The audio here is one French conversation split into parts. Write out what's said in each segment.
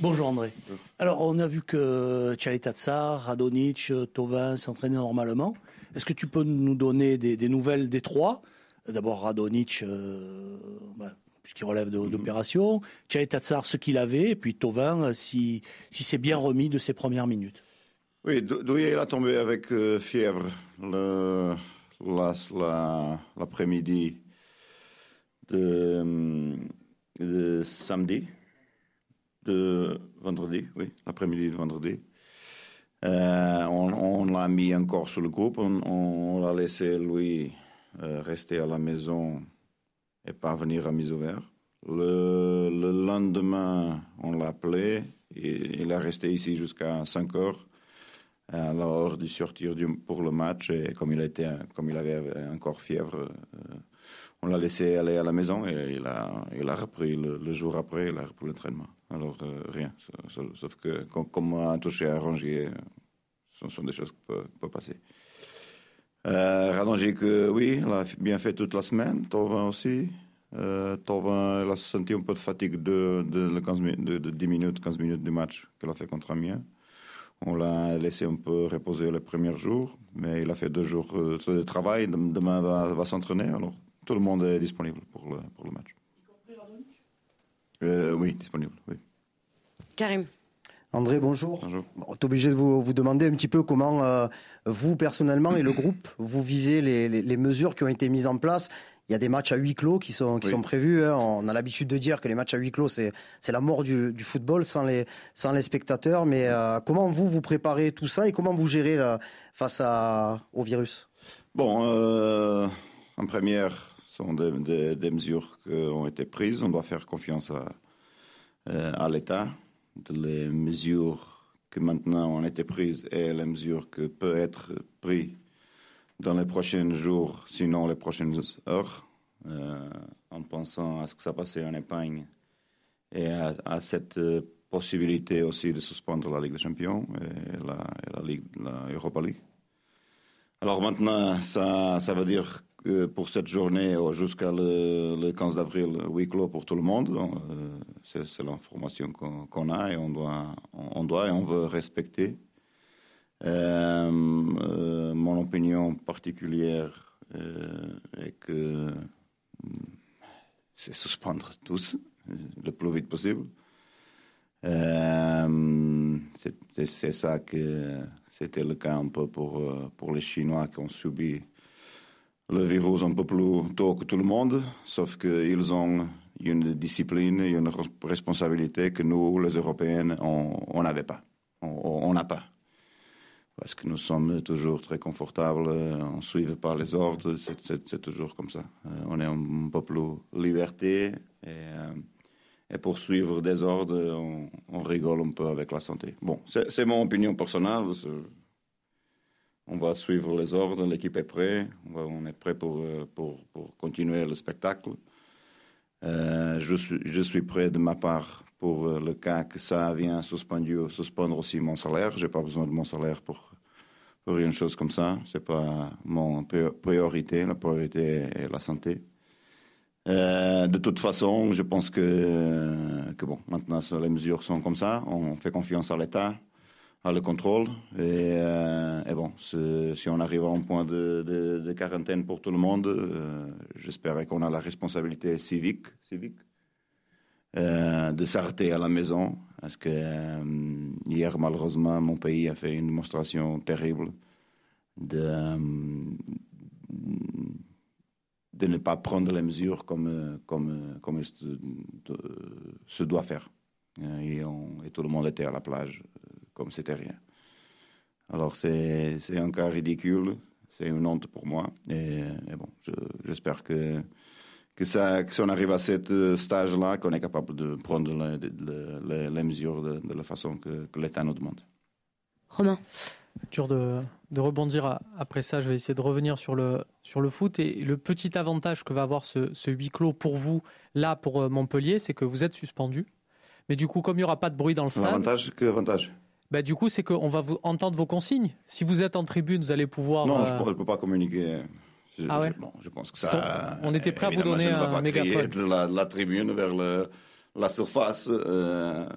Bonjour André. Alors on a vu que Tchaletatsar, Radonic, Tovin s'entraînaient normalement. Est-ce que tu peux nous donner des, nouvelles des trois? D'abord Radonic, euh, bah, puisqu'il relève mhm. d'opération, Tchaletatsar ce qu'il avait, et puis Tovin si, si c'est bien remis de ses premières minutes. Oui, Douillet a tombé avec euh, fièvre l'après-midi de, de samedi de vendredi, oui, l'après-midi de vendredi. Euh, on, l'a mis encore sur le groupe, on, l'a laissé lui euh, rester à la maison et pas venir à mise ouverte. Le, le, lendemain, on l'a appelé, et, il est resté ici jusqu'à 5 heures à l'heure de sortir pour le match et comme il, avait encore fièvre, euh, on l'a laissé aller à la maison et il a, il a repris le, jour après, il a repris l'entraînement. Alors euh, rien, sauf que comme, un touché à Rangier, ce sont des choses qui peuvent, passer. Euh, que oui, il a bien fait toute la semaine, Tovin aussi. Euh, Tovin, il a senti un peu de fatigue de, de, 15 de, 10 minutes, 15 minutes du match qu'il a fait contre Amiens. On l'a laissé un peu reposer les premiers jours, mais il a fait deux jours euh, de travail. Demain, va, va s'entraîner. Alors, tout le monde est disponible pour le, pour le match. Euh, oui, disponible, oui. Karim. André, bonjour. bonjour. on est obligé de vous, vous, demander un petit peu comment euh, vous, personnellement, et le groupe, vous vivez les, les, mesures qui ont été mises en place. Il y a des matchs à huis clos qui sont, qui sont prévus. Hein. On a l'habitude de dire que les matchs à huis clos, c'est la mort du, du, football sans les, sans les spectateurs. Mais euh, comment vous, vous préparez tout ça et comment vous gérez face à, au virus? Bon, euh, en première, sont des, mesures qui ont été prises. On doit faire confiance à, euh, à l'État. Les mesures que maintenant ont été prises et les mesures que peuvent être prises dans les prochains jours, sinon les prochaines heures, euh, en pensant à ce que ça passait en Espagne et à, cette possibilité aussi de suspendre la Ligue des Champions et la, la, Ligue, la Europa League. Alors maintenant, ça, ça veut dire pour cette journée euh, jusqu'à le, 15 d'avril, huis clos pour tout le monde. Euh, c'est l'information qu'on a et on doit, et on veut respecter. Euh, mon opinion particulière est que c'est suspendre tous le plus vite possible. c'est ça que c'était le cas un peu pour les Chinois qui ont subi le virus un peu plus tôt que tout le monde, sauf qu'ils ont une discipline une responsabilité que nous, les Européens, on n'avait pas. On n'a pas. Parce que nous sommes toujours très confortables, on ne suit pas les ordres, c'est toujours comme ça. Euh, on est un peu plus liberté et, euh, et pour suivre des ordres, on, rigole un peu avec la santé. Bon, c'est mon opinion personnelle on va suivre les ordres, l'équipe est prête, on, est prêt pour, euh, pour, pour, continuer le spectacle. Euh, je, suis, je suis prêt de ma part pour euh, le cas que ça vient suspendre, suspendre aussi mon salaire. J'ai pas besoin de mon salaire pour, pour une chose comme ça. C'est pas mon priorité. La priorité est la santé. de toute façon, je pense que, que bon, maintenant les mesures sont comme ça. On fait confiance à l'État à le contrôle. Et, euh, bon, si on arrive à un point de, quarantaine pour tout le monde, euh, j'espère qu'on a la responsabilité civique, civique euh, de s'arrêter à la maison. Parce que hier, malheureusement, mon pays a fait une démonstration terrible de, ne pas prendre les mesures comme, comme, comme se doit faire. Et tout le monde était à la plage comme c'était rien. Alors c'est un cas ridicule, c'est une honte pour moi. Et, bon, j'espère que, que, ça, que si on arrive à ce stage-là, qu'on est capable de prendre les, mesures de, la façon que, l'État nous demande. Romain Dur de, de, rebondir après ça, je vais essayer de revenir sur le, sur le foot. Et le petit avantage que va avoir ce, ce huis clos pour vous, là, pour euh, Montpellier, c'est que vous êtes suspendu. Mais du coup, comme il n'y aura pas de bruit dans le stade. Avantage que avantage? Bah, du coup, c'est qu'on va vous entendre vos consignes. Si vous êtes en tribune, vous allez pouvoir. Non, je ne peux pas communiquer. ah ouais bon, je pense que ça. On était prêt à vous donner un mégaphone. De la, la, tribune vers le, la surface. Euh,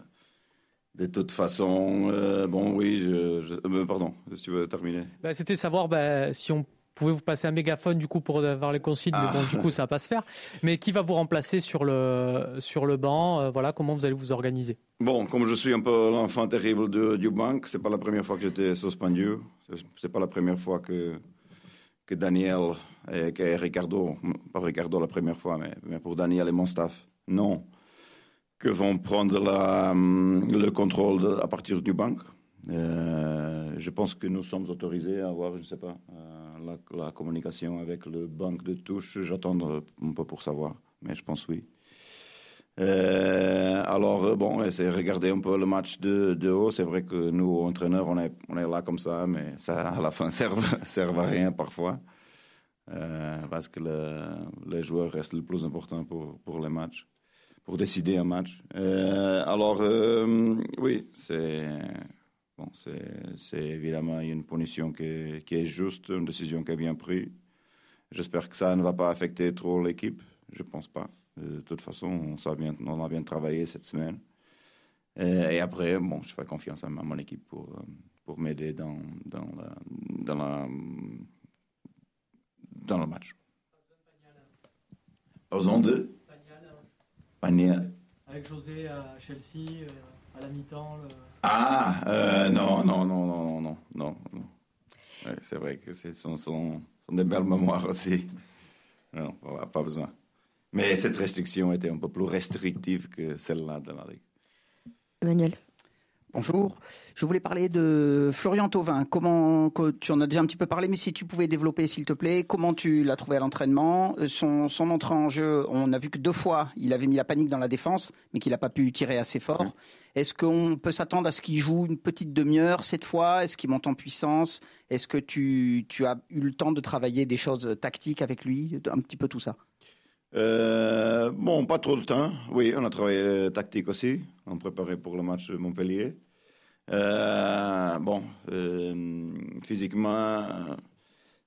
De toute façon, bon, oui, je, pardon, si tu veux terminer. Bah, c'était savoir bah, si on pouvez vous passer un mégaphone du coup pour avoir les consignes, mais bon, du coup, ça va pas se faire. Mais qui va vous remplacer sur le, sur le banc? Euh, Voilà, comment vous allez vous organiser? Bon, comme je suis un peu l'enfant terrible de, du banc, c'est pas la première fois que j'étais suspendu. C'est pas la première fois que, que Daniel et que Ricardo, pas Ricardo la première fois, mais, mais pour Daniel et mon staff, non, que vont prendre la, le contrôle à partir du banc. Euh, je pense que nous sommes autorisés à avoir, je ne sais pas, euh, la, communication avec le banque de touche. J'attends un peu pour savoir, mais je pense oui. Euh, alors, bon, c'est regarder un peu le match de, haut. C'est vrai que nous, entraîneurs, on est, on est là comme ça, mais ça, à la fin, sert, sert à rien parfois. parce que le, les joueurs restent le plus important pour, pour les matchs, pour décider un match. alors, oui, c'est Bon, c'est évidemment une punition qui est, qui est, juste, une décision qui est bien prise. J'espère que ça ne va pas affecter trop l'équipe. Je ne pense pas. De toute façon, on, bien, on, a bien travaillé cette semaine. Et, après, bon, je fais confiance à, mon équipe pour, euh, pour m'aider dans, dans, dans, la, dans le match. Aux ondes Paniel. Avec José à Chelsea, euh, à la mi-temps. Le... Ah, euh, non, non, non, non, non, non, non. c'est vrai que ce sont, sont, des belles mémoires aussi. Non, pas besoin. Mais cette restriction était un peu plus restrictive que celle-là de la Ligue. Emmanuel. Bonjour. Je voulais parler de Florian Thauvin. Comment, tu en as déjà un petit peu parlé, mais si tu pouvais développer, s'il te plaît, comment tu l'as trouvé à l'entraînement euh, son, son entrée en jeu, on a vu que deux fois, il avait mis la panique dans la défense, mais qu'il n'a pas pu tirer assez fort. Est-ce qu'on peut s'attendre à ce qu'il joue une petite demi-heure cette fois? Est-ce qu'il monte en puissance? Est-ce que tu, tu as eu le temps de travailler des choses tactiques avec lui? Un petit peu tout ça euh, bon, pas trop de temps. Oui, on a travaillé tactique aussi. On préparait pour le match Montpellier. Euh, bon, euh, physiquement,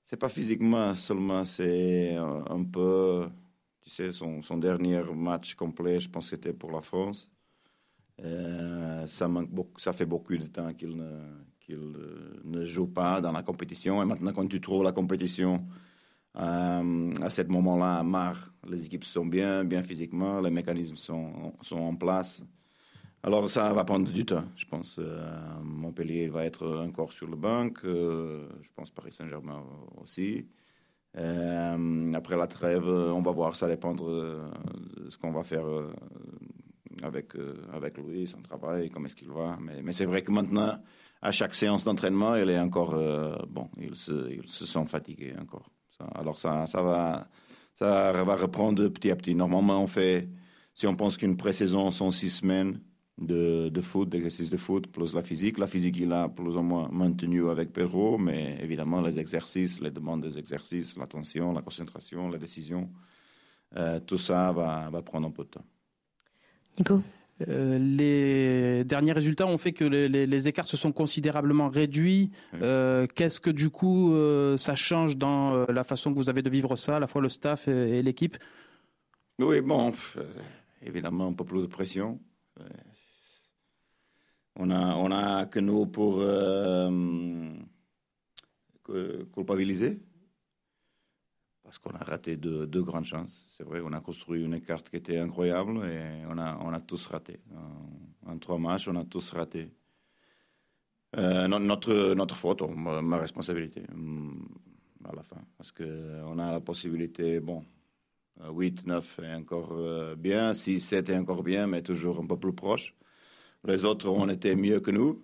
c'est pas physiquement seulement, c'est un peu, tu sais, son, dernier match complet, je pense que c'était pour la France. ça, manque beaucoup, ça fait beaucoup de temps qu'il ne, qu'il ne joue pas dans la compétition. Et maintenant, quand tu trouves la compétition euh, à ce moment-là, Mar, les équipes sont bien, bien physiquement, les mécanismes sont, sont en place. Alors ça va prendre du temps, je pense. Euh, Montpellier va être encore sur le banc, euh, je pense Paris Saint-Germain aussi. après la trêve, on va voir, ça dépendre de ce qu'on va faire avec, avec lui, son travail, comment est-ce qu'il va. Mais, c'est vrai que maintenant, à chaque séance d'entraînement, il est encore, bon, ils se, ils se fatigués encore. Alors ça, ça, va, ça va reprendre petit à petit. Normalement, on fait, si on pense qu'une pré-saison sont six semaines de, de foot, d'exercice de foot, plus la physique. La physique, il a plus ou moins maintenu avec Pedro, mais évidemment, les exercices, les demandes des exercices, l'attention, la concentration, la décision, euh, tout ça va, va prendre un peu de temps. Nico? Euh, les derniers résultats ont fait que les, écarts se sont considérablement réduits. Euh, qu'est-ce que du coup euh, ça change dans la façon que vous avez de vivre ça, à la fois le staff et, l'équipe? Oui, bon, évidemment un peu plus de pression. On a, on a que nous pour culpabiliser parce qu'on a raté deux, grandes chances. C'est vrai, on a construit une carte qui était incroyable et on a, tous raté. En, trois matchs, on a tous raté. Euh, notre, notre faute, ma, responsabilité mm, à la fin. Parce qu'on a la possibilité, bon, 8, 9 est encore euh, bien, 6, 7 est encore bien, mais toujours un peu plus proche. Les autres ont été mieux que nous.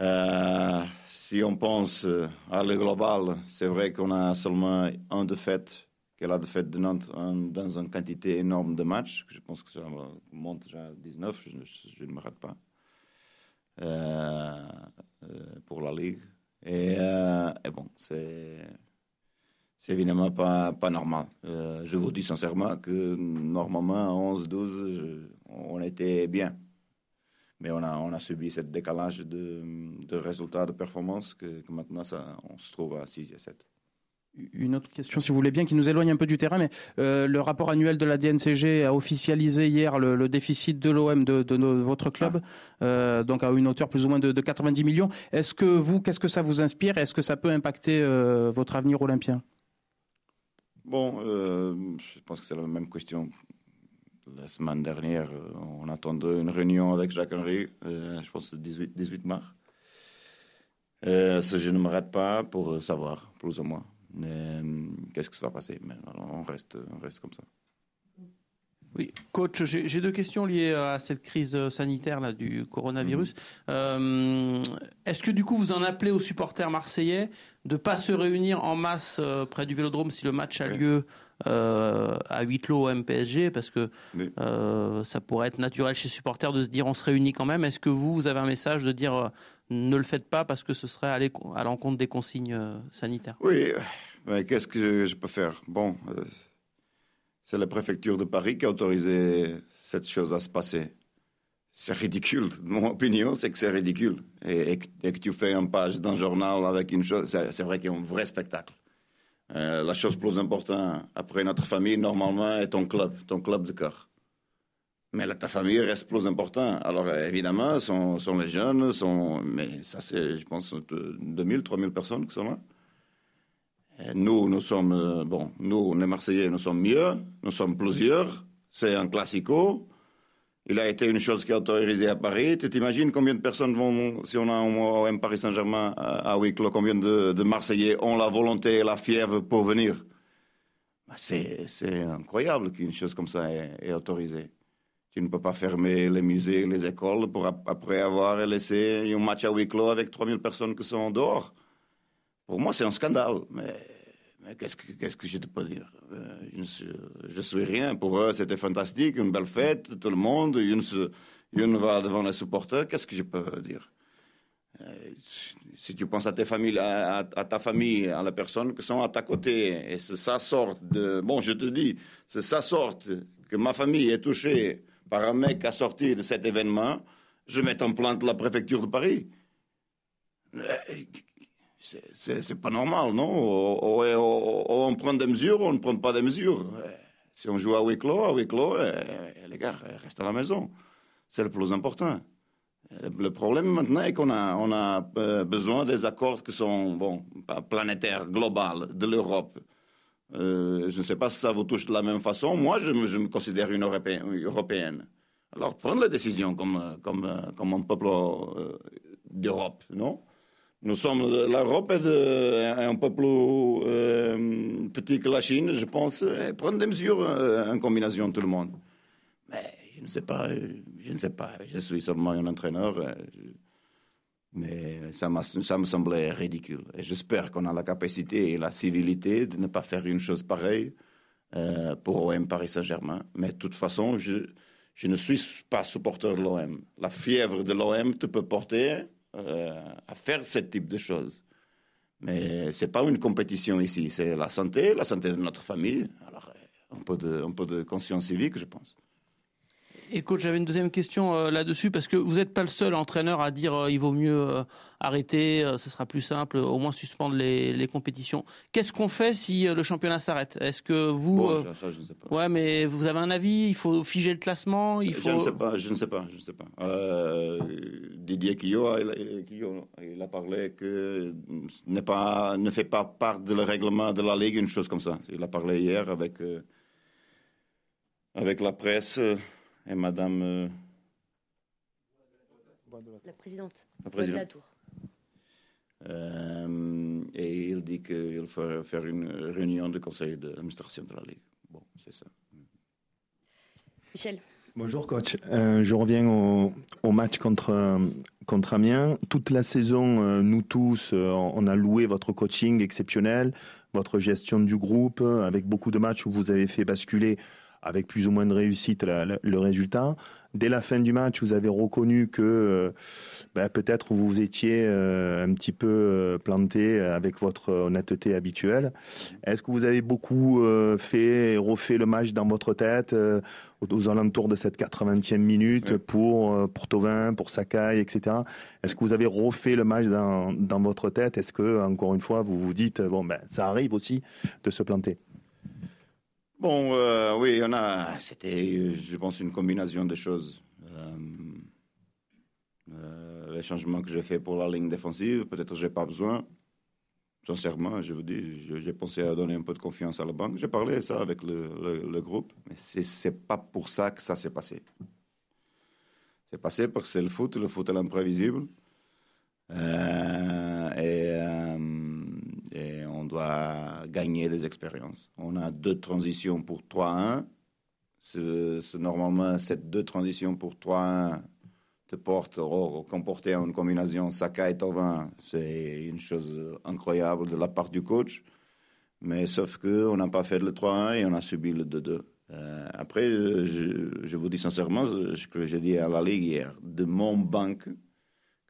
Euh, si on pense euh, à le global, c'est vrai qu'on a seulement un défaite, qui est la défaite de Nantes dans une quantité énorme de matchs. Je pense que ça monte déjà à 19, je, ne me rate pas, euh, pour la Ligue. Et, bon, c'est évidemment pas, pas normal. je vous dis sincèrement que normalement, 11-12, on était bien. Mais on a, on a subi ce décalage de, de résultats, de performance, que, maintenant, ça, on se trouve à 6 et 7. une autre question, si vous voulez bien, qui nous éloigne un peu du terrain, mais euh, le rapport annuel de la DNCG a officialisé hier le, déficit de l'OM de, votre club, ah. euh, donc à une hauteur plus ou moins de, 90 millions. Est-ce que vous, qu'est-ce que ça vous inspire? Est-ce que ça peut impacter euh, votre avenir olympien? Bon, je pense que c'est la même question. La semaine dernière, on attendait une réunion avec Jacques Henry, je pense le 18, 18 mars. je ne m'arrête pas pour savoir, plus ou moins. Euh, qu'est-ce que ça va passer? Mais on reste, on reste comme ça. Oui, coach, j'ai deux questions liées à cette crise sanitaire là, du coronavirus. Mm-hmm. Euh, est-ce que du coup vous en appelez aux supporters marseillais de pas se réunir en masse euh, près du Vélodrome si le match a lieu à huis clos au MPSG parce que ça pourrait être naturel chez les supporters de se dire on se réunit quand même. Est-ce que vous, vous avez un message de dire ne le faites pas parce que ce serait aller à l'encontre des consignes euh, sanitaires? Oui, mais qu'est-ce que je peux faire? Bon, euh, c'est la préfecture de Paris qui a autorisé cette chose à se passer. C'est ridicule. Mon opinion, c'est que c'est ridicule. Et, que tu fais une page d'un journal avec une chose, c'est vrai qu'il y a un vrai spectacle. Euh, la chose plus importante après notre famille, normalement, est ton club, ton club de cœur. Mais ta famille reste plus important. Alors évidemment, sont, sont les jeunes, sont, mais ça c'est, je pense, 2000, 3000 personnes qui sont là. nous, nous sommes, euh, bon, nous, les Marseillais, nous sommes mieux, nous sommes plusieurs. C'est un classico. Il a été une chose qui est autorisée à Paris. Tu t'imagines combien de personnes vont, si on a un Paris Saint-Germain à huis clos, combien de, Marseillais ont la volonté et la fièvre pour venir? Bah, C'est incroyable qu'une chose comme ça est autorisée. Tu ne peux pas fermer les musées, les écoles pour après avoir laissé un match à huis clos avec 3000 personnes qui sont dehors. Pour moi, c'est un scandale. Mais, qu'est-ce, que, je peux dire? Euh, Je ne suis, rien. Pour eux, c'était fantastique, une belle fête, tout le monde. Une, une va devant les supporters. Qu'est-ce que je peux dire? Euh, si tu penses à, tes familles, à, ta famille, à la personne qui sont à ta côté, et c'est sa sorte de... Bon, je te dis, c'est sa sorte que ma famille est touchée par un mec à sortir de cet événement, je mets en plainte la préfecture de Paris. C'est pas normal, non? On prend des mesures ou on ne prend pas des mesures? Si on joue à huis clos, à huis clos, eh, les gars, restez à la maison. C'est le plus important. Le problème maintenant est qu'on a, on euh, besoin des accords qui sont bon, planétaires, globaux, de l'Europe. Euh, je ne sais pas si ça vous touche de la même façon. Moi, je me, considère une européenne. Alors, prendre la décision comme, comme, comme un peuple euh, d'Europe, non? Nous sommes, l'Europe est, un peuple euh, petit que la Chine, je pense, et prendre des mesures en combinaison tout le monde. Mais je ne sais pas, je ne sais pas. Je suis seulement un entraîneur. Mais ça, ça me semblait ridicule. Et j'espère qu'on a la capacité et la civilité de ne pas faire une chose pareille euh, pour OM Paris Saint-Germain. Mais de toute façon, je, je ne suis pas supporter de l'OM. La fièvre de l'OM te peut porter euh, à faire ce type de choses. Mais ce n'est pas une compétition ici. C'est la santé, la santé de notre famille. Alors, un peu de, un peu de conscience civique, je pense. Et coach, j'avais une deuxième question euh, là-dessus parce que vous n'êtes pas le seul entraîneur à dire euh, il vaut mieux euh, arrêter, ce sera plus simple, au moins suspendre les, compétitions. Qu'est-ce qu'on fait si le championnat s'arrête? Est-ce que vous ça, je ne sais pas. Ouais, mais vous avez un avis? Il faut figer le classement Il faut. Je ne sais pas. Je ne sais pas. Je ne sais pas. Didier Quillot, il, a parlé que ne pas ne fait pas part du règlement de la ligue une chose comme ça. Il a parlé hier avec avec la presse et Madame. Euh, la présidente. La présidente. De la Tour. Euh, et il dit qu'il faut faire une réunion du conseil d'administration de la Ligue. Bon, c'est ça. Michel. Bonjour coach, euh, je reviens au, au, match contre, contre Amiens. Toute la saison, nous tous, on a loué votre coaching exceptionnel, votre gestion du groupe, avec beaucoup de matchs où vous avez fait basculer avec plus ou moins de réussite le résultat. dès la fin du match, vous avez reconnu que ben, peut-être vous étiez un petit peu planté avec votre honnêteté habituelle. Est-ce que vous avez beaucoup fait et refait le match dans votre tête aux alentours de cette 80e minute pour, euh, pour Tovin, pour Sakai, etc. Est-ce que vous avez refait le match dans, dans votre tête? Est-ce que, encore une fois, vous vous dites, bon, ben, ça arrive aussi de se planter? Bon, euh, oui, on a, c'était, je pense, une combinaison de choses. Euh, les changements que j'ai fait pour la ligne défensive, peut-être j'ai pas besoin. Sincèrement, je vous dis, j'ai pensé à donner un peu de confiance à la banque. J'ai parlé ça avec le, le, groupe, mais c'est pas pour ça que ça s'est passé. C'est passé parce que c'est le foot, le foot est l'imprévisible. Euh, et, euh, et, on doit gagner des expériences. On a deux transitions pour 3-1. C'est normalement cette deux transitions pour 3-1 te porte comporter une combinaison Saka et Tovin, c'est une chose incroyable de la part du coach. Mais sauf qu'on n'a pas fait le 3-1 et on a subi le 2-2. Euh, après, je, vous dis sincèrement ce que j'ai dit à la Ligue hier. De mon banque,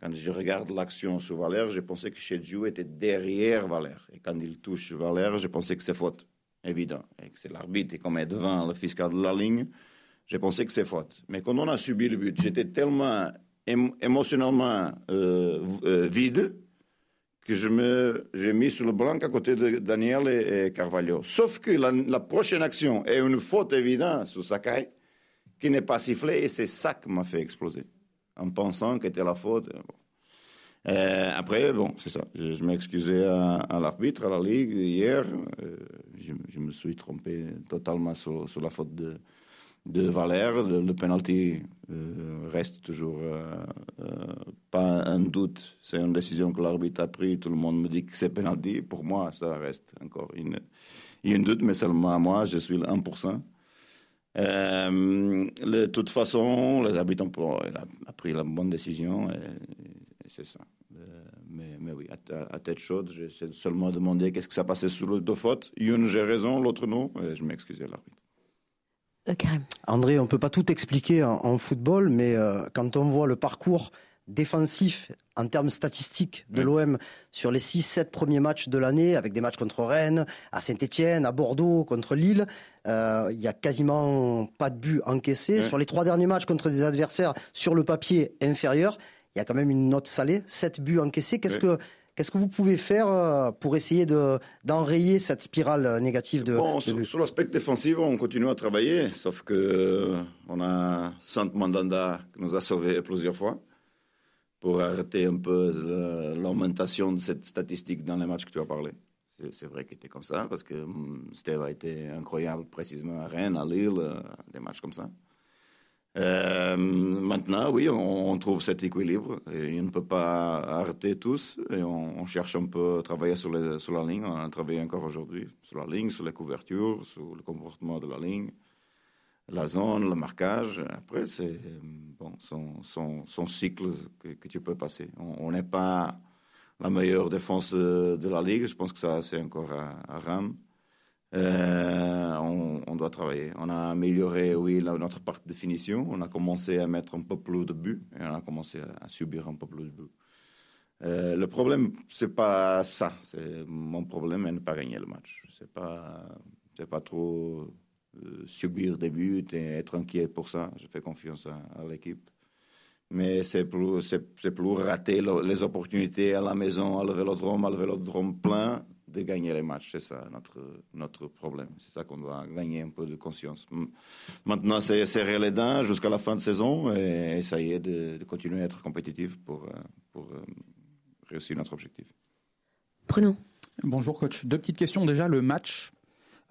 quand je regarde l'action sur Valère, j'ai pensé que Chedjou était derrière Valère. Et quand il touche Valère, j'ai pensé que c'est faute. Évident. Et que c'est l'arbitre, et comme est devant le fiscal de la ligne, j'ai pensé que c'est faute. Mais quand on a subi le but, j'étais tellement émotionnellement euh, euh, vide que je me j'ai mis sur le blanc à côté de Daniel et, Carvalho. Sauf que la, prochaine action est une faute évidente sur Sakai qui n'est pas sifflée et c'est ça qui m'a fait exploser en pensant que c'était la faute. Euh, après, bon, c'est ça. Je, m'excusais à, l'arbitre, à la Ligue hier. je, me suis trompé totalement sur la faute de, de Valère. Le, penalty euh, reste toujours euh, euh, pas un doute. C'est une décision que l'arbitre a prise. Tout le monde me dit que c'est penalty. Pour moi, ça reste encore une, un doute, mais seulement à moi, je suis le 1%. De toute façon, les habitants ont a, pris la bonne décision et, c'est ça. mais, mais, oui, à, tête chaude, j'ai seulement demandé qu'est-ce que ça passait sur le deux fautes. Une, j'ai raison, l'autre non, et je m'excusais à l'arbitre. Euh, André, on ne peut pas tout expliquer en, football, mais euh, quand on voit le parcours défensif en termes statistiques de l'OM sur les 6-7 premiers matchs de l'année, avec des matchs contre Rennes, à Saint-Etienne, à Bordeaux, contre Lille, euh, il y a quasiment pas de but encaissé. Sur les trois derniers matchs contre des adversaires sur le papier inférieur, il y a quand même une note salée, 7 buts encaissés. Qu'est-ce que Qu'est-ce que vous pouvez faire euh, pour essayer d'enrayer cette spirale euh, négative de, bon, Sur, l'aspect défensif, on continue à travailler, sauf que euh, on a Sant Mandanda qui nous a sauvés plusieurs fois pour arrêter un peu l'augmentation de cette statistique dans les matchs que tu as parlé. C'est vrai qu'il était comme ça, parce que hum, Steve a été incroyable précisément à Rennes, à Lille, des matchs comme ça. Euh, maintenant, oui, on, trouve cet équilibre. Et on ne peut pas arrêter tous. Et on, cherche un peu à travailler sur, sur la ligne. On a travaillé encore aujourd'hui sur la ligne, sur les couvertures, sur le comportement de la ligne, la zone, le marquage. Après, c'est bon, son, cycle que, tu peux passer. On n'est pas la meilleure défense de, la ligue. Je pense que ça, c'est encore à, à Ram. Euh, on, doit travailler. On a amélioré, oui, notre partie de finition. On a commencé à mettre un peu plus de buts et on a commencé à, subir un peu plus de buts. Euh, le problème, c'est pas ça. C'est mon problème, c'est ne pas gagner le match. C'est pas, pas trop subir des buts et être inquiet pour ça. Je fais confiance à, l'équipe. Mais c'est plus, c'est, plus rater les opportunités à la maison, à le vélodrome, à le vélodrome plein de gagner les matchs. C'est ça notre, notre problème. C'est ça qu'on doit gagner un peu de conscience. Maintenant, c'est serrer les dents jusqu'à la fin de saison et essayer de, de continuer à être compétitif pour, euh, pour euh, réussir notre objectif. Prenons. Bonjour coach. Deux petites questions. Déjà, le match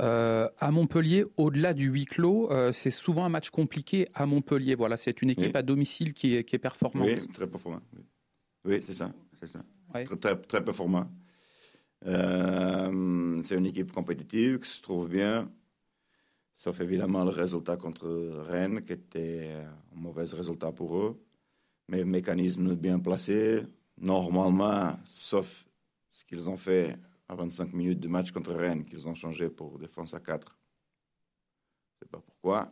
euh, à Montpellier, au-delà du huis clos, c'est souvent un match compliqué à Montpellier. Voilà, c'est une équipe à domicile qui est, qui est performante. Oui, très performant. Oui, c'est ça. ça. Très, très, très performant. Euh, c'est une équipe compétitive qui se trouve bien, sauf évidemment le résultat contre Rennes, qui était un mauvais résultat pour eux. Mais mécanisme bien placé, normalement, sauf ce qu'ils ont fait à 25 minutes de match contre Rennes, qu'ils ont changé pour défense à 4. Je ne sais pas pourquoi.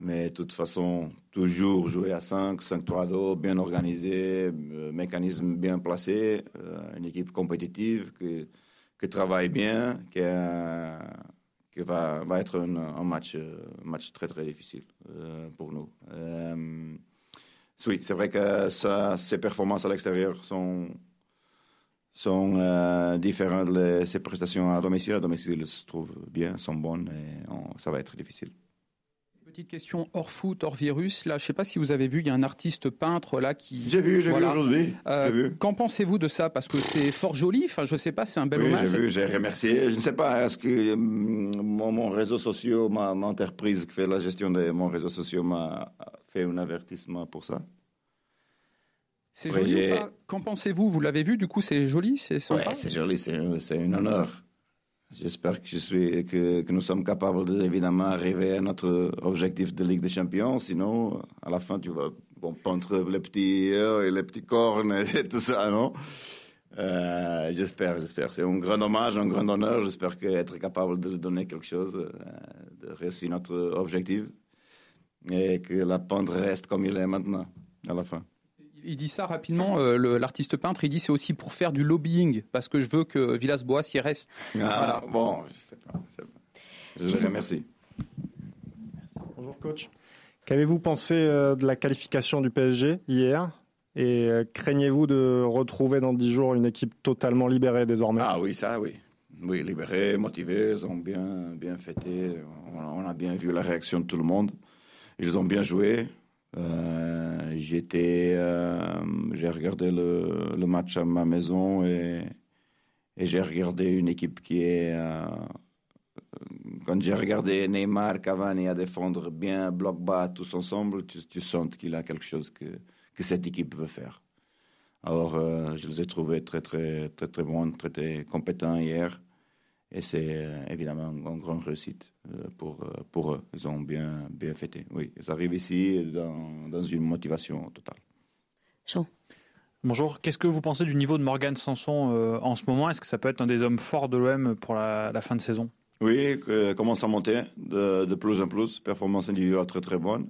Mais de toute façon, toujours jouer à 5, 5-3-2, bien organisé, euh, mécanisme bien placé, euh, une équipe compétitive qui, qui travaille bien, qui, va, va, être un, match, match très très difficile euh, pour nous. Oui, c'est vrai que ses performances à l'extérieur sont, sont euh, différentes de ses prestations à domicile. À domicile, se trouvent bien, sont bonnes et on, ça va être difficile. Petite question hors foot, hors virus. Là, je ne sais pas si vous avez vu, il y a un artiste peintre là qui. J'ai vu, j'ai voilà. vu aujourd'hui. Euh, Qu'en pensez-vous de ça? Parce que c'est fort joli. Enfin, je ne sais pas, c'est un bel oui, hommage. J'ai vu, j'ai remercié. Je ne sais pas, est-ce que mon, mon réseau social, ma, ma, entreprise qui fait la gestion de mon réseau social m'a fait un avertissement pour ça? C'est joli ou pas? Qu'en pensez-vous? Vous l'avez vu, du coup, c'est joli, c'est sympa Oui, c'est joli, c'est un honneur. J'espère que, je suis, que, que, nous sommes capables de, évidemment, arriver à notre objectif de Ligue des Champions. Sinon, à la fin, tu vas bon, peindre les petits yeux et les petits cornes et tout ça, non? Euh, J'espère, j'espère. C'est un grand hommage, un grand honneur. J'espère être capable de donner quelque chose, de réussir notre objectif et que la pente reste comme il est maintenant, à la fin il dit ça rapidement, euh, l'artiste peintre, il dit c'est aussi pour faire du lobbying, parce que je veux que Villas-Boas y reste. Ah, voilà. bon, je sais pas. Je, sais pas. je le remercie. Merci. Bonjour coach. Qu'avez-vous pensé euh, de la qualification du PSG hier? Et euh, craignez-vous de retrouver dans dix jours une équipe totalement libérée désormais? Ah oui, ça oui. Oui, libérée, motivée, ils ont bien, bien fêté. On a bien vu la réaction de tout le monde. Ils ont bien joué. Euh, j'étais, euh, j'ai regardé le, match à ma maison et, j'ai regardé une équipe qui est. Euh, quand j'ai regardé Neymar, Cavani à défendre bien, bloc bas, tous ensemble, tu, sens qu'il a quelque chose que, cette équipe veut faire. Alors, je les ai trouvés très, très, très, très bons, très, très compétents hier. Et c'est euh, évidemment une grande réussite euh, pour, pour eux. Ils ont bien, bien fêté. Oui, ils arrivent ici dans, dans une motivation totale. Jean. Bonjour. Qu'est-ce que vous pensez du niveau de Morgan Sanson euh, en ce moment? Est-ce que ça peut être un des hommes forts de l'OM pour la, la, fin de saison? Oui, euh, commence à monter de, de, plus en plus. Performance individuelle très très bonne.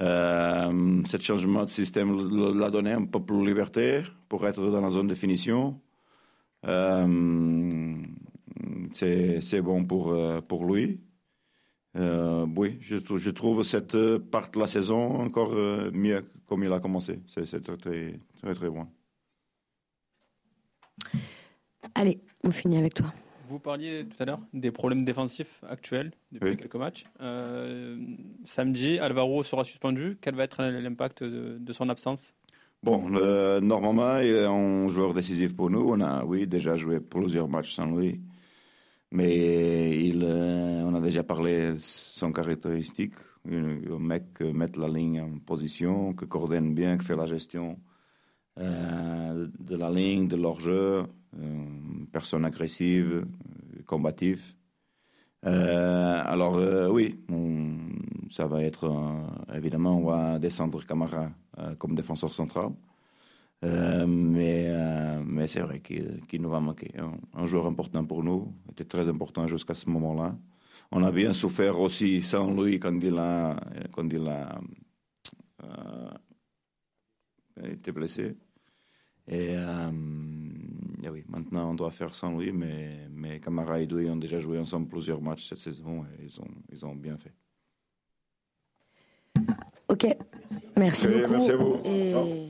Euh, ce changement de système l'a donné un peu plus de liberté pour être dans la zone de finition. Euh, c'est bon pour, pour lui. Euh, oui, je, je, trouve cette part de la saison encore mieux comme il a commencé. C'est très, très, très, très bon. Allez, on finit avec toi. Vous parliez tout à l'heure des problèmes défensifs actuels depuis oui. quelques matchs. Euh, samedi, Alvaro sera suspendu. Quel va être l'impact de, de, son absence? Bon, le, normalement, il est un joueur décisif pour nous. On a, oui, déjà joué plusieurs matchs sans lui. Mais il, euh, on a déjà parlé de son caractéristique. Un mec qui met la ligne en position, qui coordonne bien, qui fait la gestion euh, de la ligne, de leur jeu. Personne agressive, combative. Euh, alors, euh, oui, ça va être. évidemment, on va descendre Camara comme défenseur central. Euh, mais euh, mais c'est vrai qu'il qu nous va manquer. Un, un, joueur important pour nous, était très important jusqu'à ce moment-là. On a bien souffert aussi sans lui quand il a, quand il a euh, été blessé. Et, et, oui, maintenant on doit faire sans lui, mais, mais Camara et Douy ont déjà joué ensemble plusieurs matchs cette saison et ils ont, ils ont bien fait. Ok, merci, merci beaucoup. Merci à vous. Et...